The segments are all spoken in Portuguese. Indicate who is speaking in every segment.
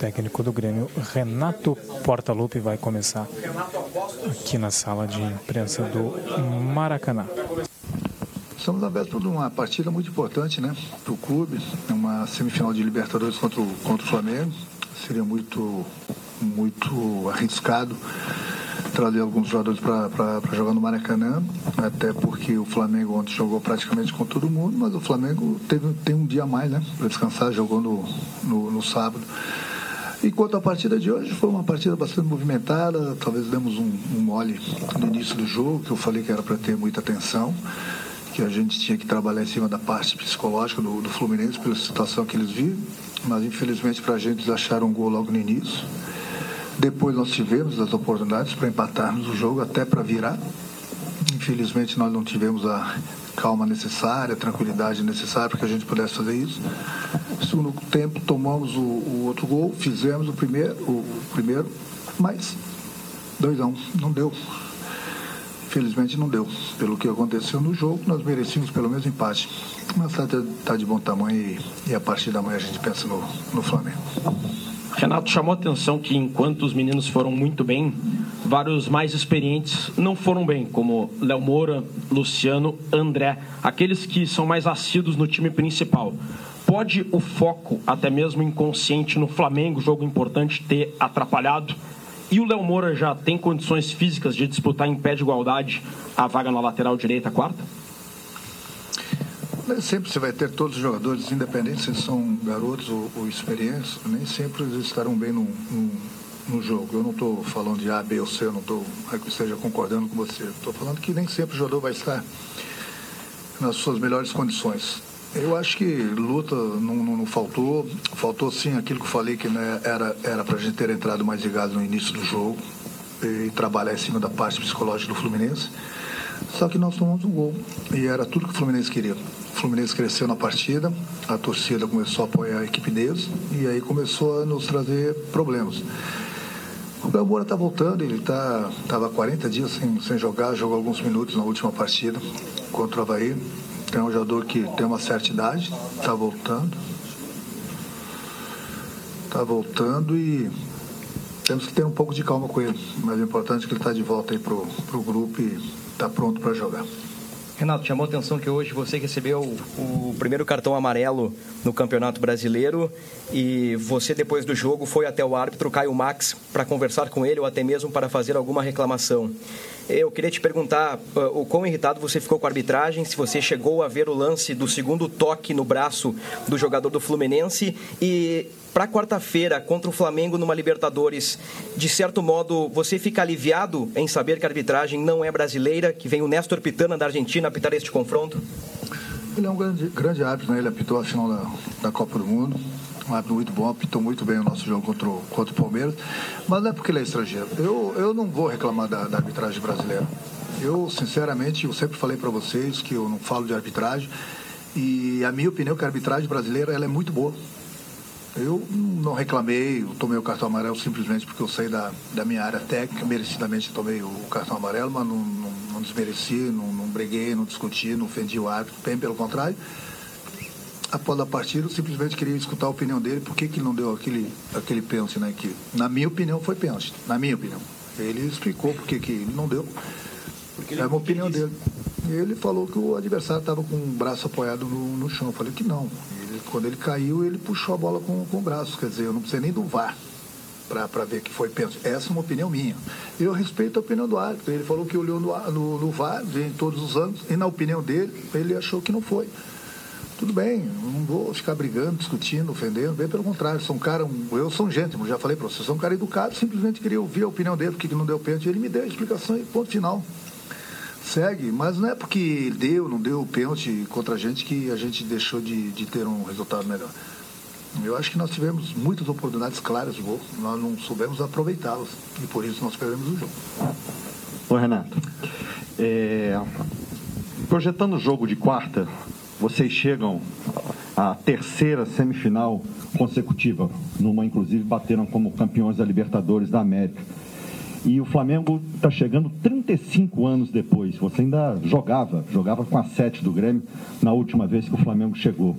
Speaker 1: técnico do Grêmio, Renato Portaluppi, vai começar aqui na sala de imprensa do Maracanã.
Speaker 2: Estamos abertos de uma partida muito importante, né? Para o clube, uma semifinal de Libertadores contra o, contra o Flamengo. Seria muito, muito arriscado trazer alguns jogadores para jogar no Maracanã, até porque o Flamengo ontem jogou praticamente com todo mundo, mas o Flamengo teve, tem um dia a mais, né? Para descansar, jogou no, no, no sábado. Enquanto a partida de hoje foi uma partida bastante movimentada, talvez demos um, um mole no início do jogo, que eu falei que era para ter muita atenção que a gente tinha que trabalhar em cima da parte psicológica do, do Fluminense pela situação que eles vivem, mas infelizmente para a gente eles acharam um gol logo no início. Depois nós tivemos as oportunidades para empatarmos o jogo, até para virar. Infelizmente nós não tivemos a calma necessária, a tranquilidade necessária para que a gente pudesse fazer isso. Segundo tempo tomamos o, o outro gol, fizemos o primeiro, o, primeiro mas 2 a 1 um, não deu. Felizmente não deu. Pelo que aconteceu no jogo, nós merecíamos pelo menos empate. Mas está tá de bom tamanho e, e, a partir da manhã a gente pensa no, no Flamengo.
Speaker 3: Renato chamou a atenção que enquanto os meninos foram muito bem, vários mais experientes não foram bem, como Léo Moura, Luciano, André, aqueles que são mais assíduos no time principal. Pode o foco, até mesmo inconsciente, no Flamengo, jogo importante, ter atrapalhado? E o Léo Moura já tem condições físicas de disputar em pé de igualdade a vaga na lateral direita quarta?
Speaker 2: Nem sempre você vai ter todos os jogadores, independente se são garotos ou, ou experientes, nem sempre eles estarão bem no, no, no jogo. Eu não estou falando de A, B ou C, eu não estou que esteja concordando com você. Estou falando que nem sempre o jogador vai estar nas suas melhores condições. Eu acho que luta não, não, não, faltou. Faltou sim aquilo que eu falei que né, era para a gente ter entrado mais ligado no início do jogo e trabalhar em cima da parte psicológica do Fluminense. Só que nós tomamos um gol e era tudo que o Fluminense queria. O Fluminense cresceu na partida, a torcida começou a apoiar a equipe deles e aí começou a nos trazer problemas. O Belmora está voltando, ele estava tá, 40 dias sem, sem jogar, jogou alguns minutos na última partida contra o Havaí é um jogador que tem uma certa idade, está voltando. Está voltando e temos que ter um pouco de calma com ele. Mas o importante é que ele está de volta aí pro, pro grupo e está pronto para jogar.
Speaker 4: Renato, chamou a atenção que hoje você recebeu o primeiro cartão amarelo no Campeonato Brasileiro e você, depois do jogo, foi até o árbitro Caio Max para conversar com ele ou até mesmo para fazer alguma reclamação. Eu queria te perguntar uh, o quão irritado você ficou com a arbitragem, se você chegou a ver o lance do segundo toque no braço do jogador do Fluminense e para quarta-feira contra o Flamengo numa Libertadores, de certo modo, você fica aliviado em saber que a arbitragem não é brasileira, que vem o Néstor Pitana da Argentina apitar este confronto?
Speaker 2: Ele é um grande, grande árbitro, né? ele apitou a final da, da Copa do Mundo, um árbitro muito bom, apitou muito bem o nosso jogo contra o, contra o Palmeiras, mas não é porque ele é estrangeiro. Eu, eu não vou reclamar da, da arbitragem brasileira. Eu, sinceramente, eu sempre falei para vocês que eu não falo de arbitragem, e a minha opinião é que a arbitragem brasileira ela é muito boa. Eu não reclamei, eu tomei o cartão amarelo simplesmente porque eu saí da, da minha área técnica, merecidamente tomei o cartão amarelo, mas não, não, não desmereci, não, não breguei, não discuti, não ofendi o árbitro, bem pelo contrário. Após a partida, eu simplesmente queria escutar a opinião dele, por que, que não deu aquele, aquele pênalti, né? Que, na minha opinião, foi pênalti, na minha opinião. Ele explicou por que, que ele não deu. Porque é uma opinião dele. E ele falou que o adversário estava com o braço apoiado no, no chão. Eu falei que não. Ele, quando ele caiu, ele puxou a bola com, com o braço. Quer dizer, eu não precisei nem do VAR para ver que foi pênalti. Essa é uma opinião minha. Eu respeito a opinião do árbitro. Ele falou que olhou no, no, no VAR, vem todos os anos, e na opinião dele, ele achou que não foi. Tudo bem, não vou ficar brigando, discutindo, ofendendo, bem pelo contrário, sou um cara, eu sou um gente, já falei para você, sou um cara educado, simplesmente queria ouvir a opinião dele, porque não deu pênalti, ele me deu a explicação e ponto final segue, mas não é porque deu, não deu pênalti contra a gente que a gente deixou de, de ter um resultado melhor. Eu acho que nós tivemos muitas oportunidades claras de gol, nós não soubemos aproveitá-las e por isso nós perdemos o jogo.
Speaker 5: Ô Renato, é... projetando o jogo de quarta, vocês chegam à terceira semifinal consecutiva, numa inclusive bateram como campeões da Libertadores da América. E o Flamengo está chegando 35 anos depois. Você ainda jogava, jogava com a sete do Grêmio na última vez que o Flamengo chegou.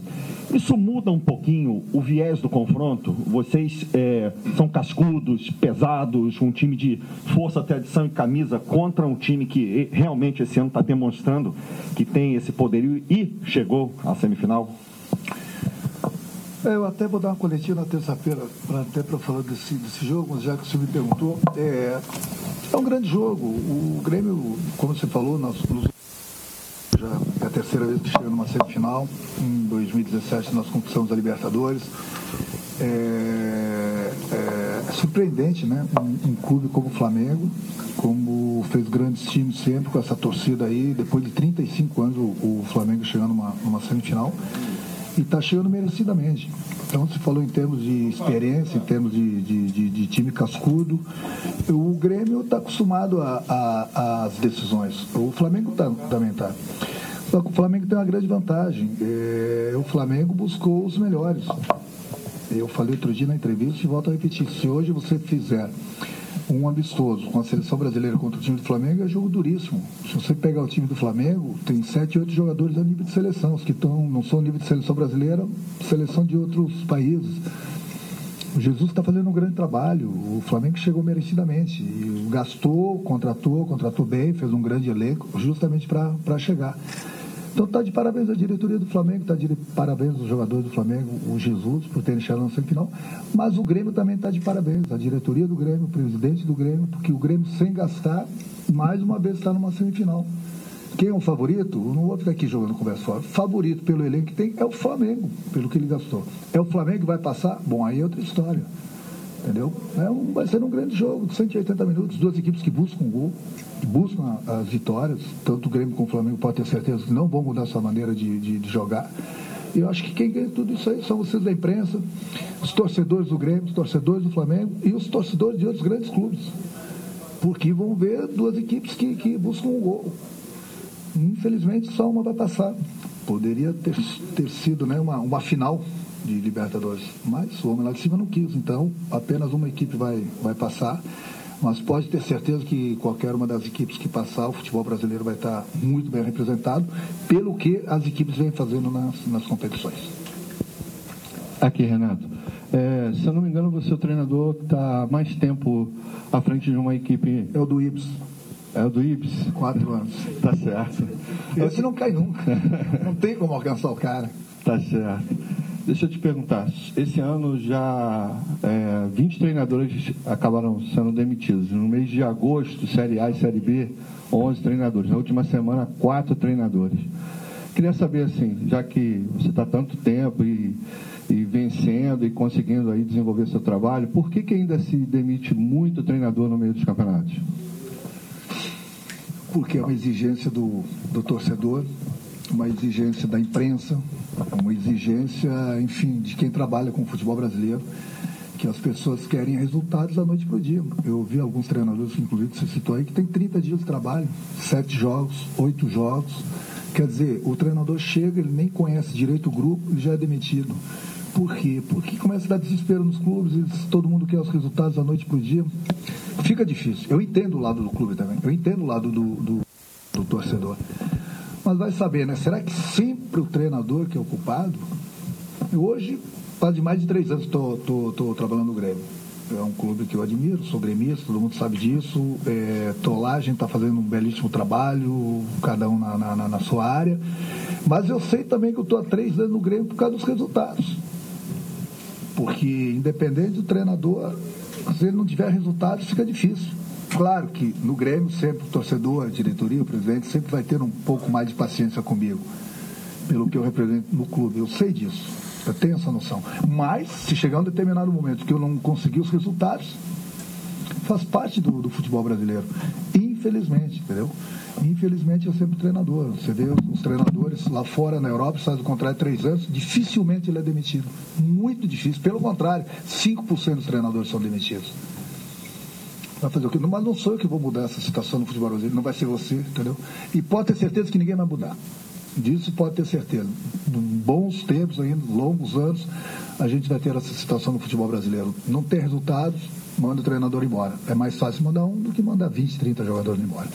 Speaker 5: Isso muda um pouquinho o viés do confronto? Vocês é, são cascudos, pesados, um time de força, tradição e camisa contra um time que realmente esse ano está demonstrando que tem esse poderio e chegou à semifinal?
Speaker 2: É, eu até vou dar uma coletiva na terça-feira, até para falar desse, desse jogo, mas já que você me perguntou, é, é um grande jogo. O Grêmio, como você falou, nós, já é a terceira vez que chega numa semifinal. Em 2017 nós conquistamos a Libertadores. É, é, é surpreendente, né? Um, um, clube como o Flamengo, como fez grandes times sempre com essa torcida aí, depois de 35 anos o, o Flamengo chegando numa, numa semifinal e está chegando merecidamente. Então, se falou em termos de experiência, em termos de, de, de, de time cascudo, o Grêmio está acostumado às decisões. O Flamengo tá, também está. Só que o Flamengo tem uma grande vantagem. É, o Flamengo buscou os melhores. Eu falei outro dia na entrevista e volto a repetir. Se hoje você fizer um amistoso com a seleção brasileira contra o time do Flamengo é jogo duríssimo. Se você pegar o time do Flamengo, tem sete, oito jogadores a nível de seleção. Os que estão, não são nível de seleção brasileira, seleção de outros países. O Jesus está fazendo um grande trabalho. O Flamengo chegou merecidamente. Gastou, contratou, contratou bem, fez um grande elenco, justamente para chegar. Então está de parabéns a diretoria do Flamengo, está de parabéns aos jogadores do Flamengo, o Jesus, por terem chegado na semifinal, mas o Grêmio também está de parabéns, a diretoria do Grêmio, o presidente do Grêmio, porque o Grêmio sem gastar, mais uma vez está numa semifinal. Quem é o favorito? Eu não vou ficar aqui jogando conversa fora. Favorito pelo elenco que tem é o Flamengo, pelo que ele gastou. É o Flamengo que vai passar? Bom, aí é outra história. Entendeu? É um, vai ser um grande jogo de 180 minutos, duas equipes que buscam gol, que buscam as vitórias, tanto o Grêmio como o Flamengo pode ter certeza que não vão mudar sua maneira de, de, de jogar. E eu acho que quem ganha tudo isso aí são vocês da imprensa, os torcedores do Grêmio, os torcedores do Flamengo e os torcedores de outros grandes clubes. Porque vão ver duas equipes que, que buscam um gol. Infelizmente só uma vai passar. Poderia ter, ter sido né, uma, uma final de Libertadores. Mas o homem lá de cima não quis, então apenas uma equipe vai, vai passar. Mas pode ter certeza que qualquer uma das equipes que passar, o futebol brasileiro vai estar muito bem representado pelo que as equipes vêm fazendo nas, nas competições.
Speaker 6: Aqui, Renato. É, se eu não me engano, você é o treinador que está mais tempo à frente de uma equipe.
Speaker 2: É o do Ibs.
Speaker 6: É o do Ibs?
Speaker 2: Quatro anos.
Speaker 6: tá certo.
Speaker 2: Esse não cai nunca. não tem como alcançar o cara.
Speaker 6: Tá certo. Deixa eu te perguntar, esse ano já é, 20 treinadores acabaram sendo demitidos. No mês de agosto, Série A e Série B, 11 treinadores. Na última semana, 4 treinadores. Queria saber, assim, já que você está tanto tempo e, e, vencendo e conseguindo aí desenvolver seu trabalho, por que, que ainda se demite muito treinador no meio dos campeonatos?
Speaker 2: Porque é uma exigência do, do torcedor, uma exigência da imprensa, uma exigência, enfim, de quem trabalha com o futebol brasileiro, que as pessoas querem resultados da noite para o dia. Eu vi alguns treinadores, inclusive você citou aí, que tem 30 dias de trabalho, sete jogos, oito jogos. Quer dizer, o treinador chega, ele nem conhece direito o grupo, ele já é demitido. Por quê? Porque começa a dar desespero nos clubes, todo mundo quer os resultados da noite para o dia. Fica difícil. Eu entendo o lado do clube também, eu entendo o lado do, do, do torcedor. Mas vai saber, né? Será que sempre o treinador que é ocupado? Hoje, faz de mais de três anos que estou trabalhando no Grêmio. É um clube que eu admiro, sou gremista, todo mundo sabe disso. É, gente está fazendo um belíssimo trabalho, cada um na, na, na sua área. Mas eu sei também que eu estou há três anos no Grêmio por causa dos resultados. Porque, independente do treinador, se ele não tiver resultados, fica difícil. Claro que no Grêmio, sempre o torcedor, a diretoria, o presidente, sempre vai ter um pouco mais de paciência comigo, pelo que eu represento no clube. Eu sei disso, eu tenho essa noção. Mas, se chegar um determinado momento que eu não conseguir os resultados, faz parte do, do futebol brasileiro. Infelizmente, entendeu? Infelizmente, eu sempre treinador. Você vê os treinadores lá fora na Europa, faz o contrário três anos, dificilmente ele é demitido. Muito difícil. Pelo contrário, 5% dos treinadores são demitidos. Vai fazer o quê? Mas não sou eu que vou mudar essa situação no futebol brasileiro, não vai ser você, entendeu? E pode ter certeza que ninguém vai mudar. Disso pode ter certeza. Bons tempos ainda, longos anos, a gente vai ter essa situação no futebol brasileiro. Não tem resultados, manda o treinador embora. É mais fácil mandar um do que mandar 20, 30 jogadores embora.